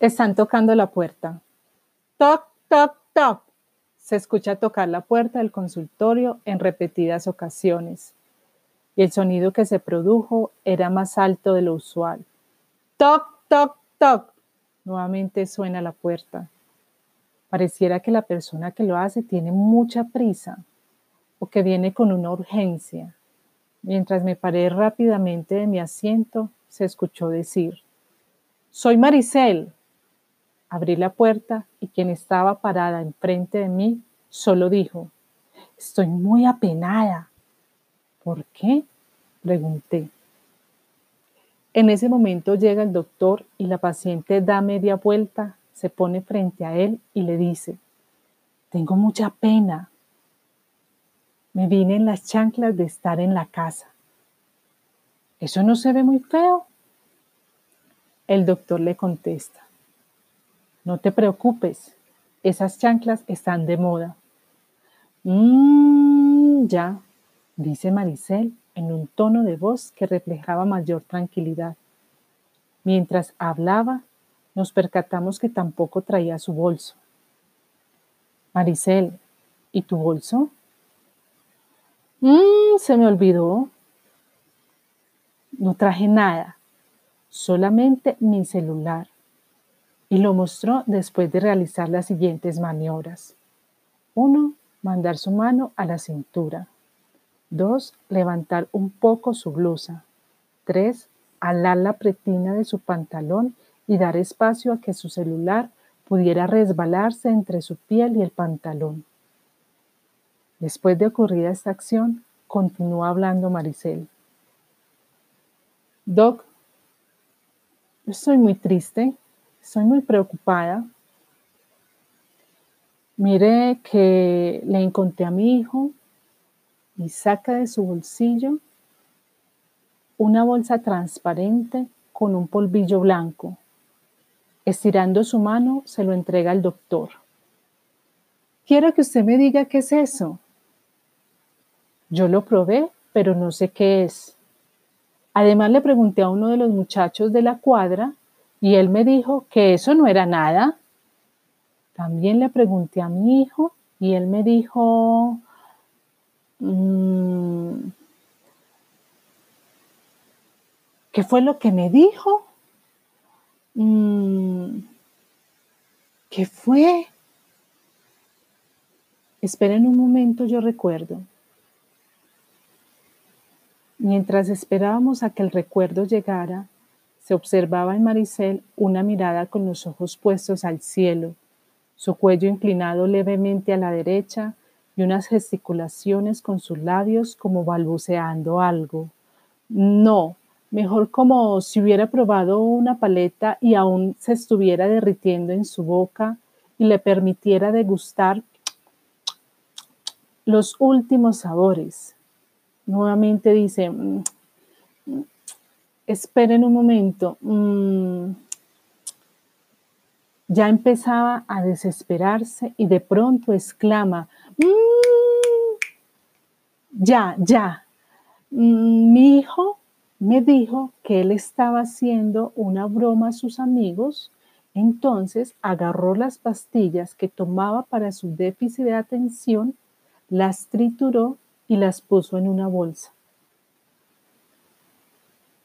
Están tocando la puerta. Toc, toc, toc. Se escucha tocar la puerta del consultorio en repetidas ocasiones. Y el sonido que se produjo era más alto de lo usual. Toc, toc, toc. Nuevamente suena la puerta. Pareciera que la persona que lo hace tiene mucha prisa o que viene con una urgencia. Mientras me paré rápidamente de mi asiento, se escuchó decir, Soy Maricel. Abrí la puerta y quien estaba parada enfrente de mí solo dijo, Estoy muy apenada. ¿Por qué? Pregunté. En ese momento llega el doctor y la paciente da media vuelta, se pone frente a él y le dice, tengo mucha pena. Me vine en las chanclas de estar en la casa. ¿Eso no se ve muy feo? El doctor le contesta, no te preocupes, esas chanclas están de moda. Mmm, ya, dice Maricel en un tono de voz que reflejaba mayor tranquilidad. Mientras hablaba, nos percatamos que tampoco traía su bolso. Maricel, ¿y tu bolso? Mmm, se me olvidó. No traje nada, solamente mi celular. Y lo mostró después de realizar las siguientes maniobras. Uno, mandar su mano a la cintura. 2. Levantar un poco su blusa. 3. Alar la pretina de su pantalón y dar espacio a que su celular pudiera resbalarse entre su piel y el pantalón. Después de ocurrida esta acción, continuó hablando Maricel. Doc, estoy muy triste, estoy muy preocupada. Mire que le encontré a mi hijo y saca de su bolsillo una bolsa transparente con un polvillo blanco. Estirando su mano, se lo entrega al doctor. Quiero que usted me diga qué es eso. Yo lo probé, pero no sé qué es. Además le pregunté a uno de los muchachos de la cuadra y él me dijo que eso no era nada. También le pregunté a mi hijo y él me dijo, Mm. ¿Qué fue lo que me dijo? Mm. ¿Qué fue? Esperen un momento, yo recuerdo. Mientras esperábamos a que el recuerdo llegara, se observaba en Maricel una mirada con los ojos puestos al cielo, su cuello inclinado levemente a la derecha y unas gesticulaciones con sus labios como balbuceando algo. No, mejor como si hubiera probado una paleta y aún se estuviera derritiendo en su boca y le permitiera degustar los últimos sabores. Nuevamente dice, mm, esperen un momento, mm". ya empezaba a desesperarse y de pronto exclama, Mm, ya, ya. Mm, mi hijo me dijo que él estaba haciendo una broma a sus amigos, entonces agarró las pastillas que tomaba para su déficit de atención, las trituró y las puso en una bolsa.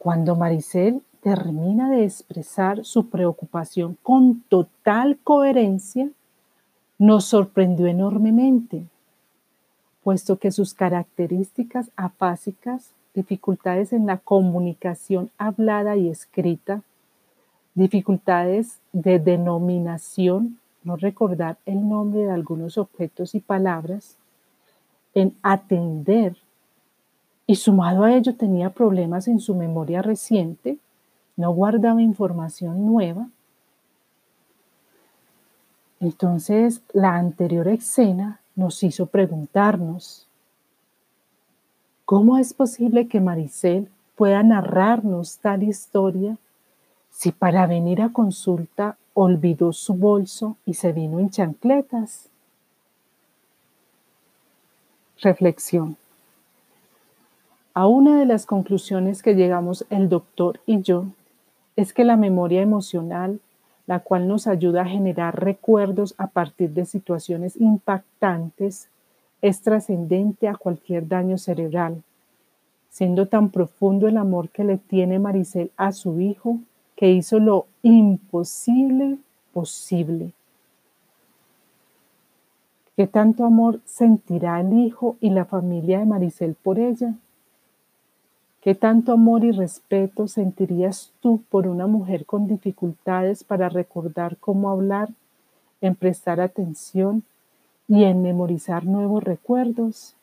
Cuando Maricel termina de expresar su preocupación con total coherencia, nos sorprendió enormemente, puesto que sus características afásicas, dificultades en la comunicación hablada y escrita, dificultades de denominación, no recordar el nombre de algunos objetos y palabras, en atender, y sumado a ello tenía problemas en su memoria reciente, no guardaba información nueva, entonces, la anterior escena nos hizo preguntarnos, ¿cómo es posible que Maricel pueda narrarnos tal historia si para venir a consulta olvidó su bolso y se vino en chancletas? Reflexión. A una de las conclusiones que llegamos el doctor y yo es que la memoria emocional la cual nos ayuda a generar recuerdos a partir de situaciones impactantes, es trascendente a cualquier daño cerebral, siendo tan profundo el amor que le tiene Maricel a su hijo que hizo lo imposible posible. ¿Qué tanto amor sentirá el hijo y la familia de Maricel por ella? ¿Qué tanto amor y respeto sentirías tú por una mujer con dificultades para recordar cómo hablar, en prestar atención y en memorizar nuevos recuerdos?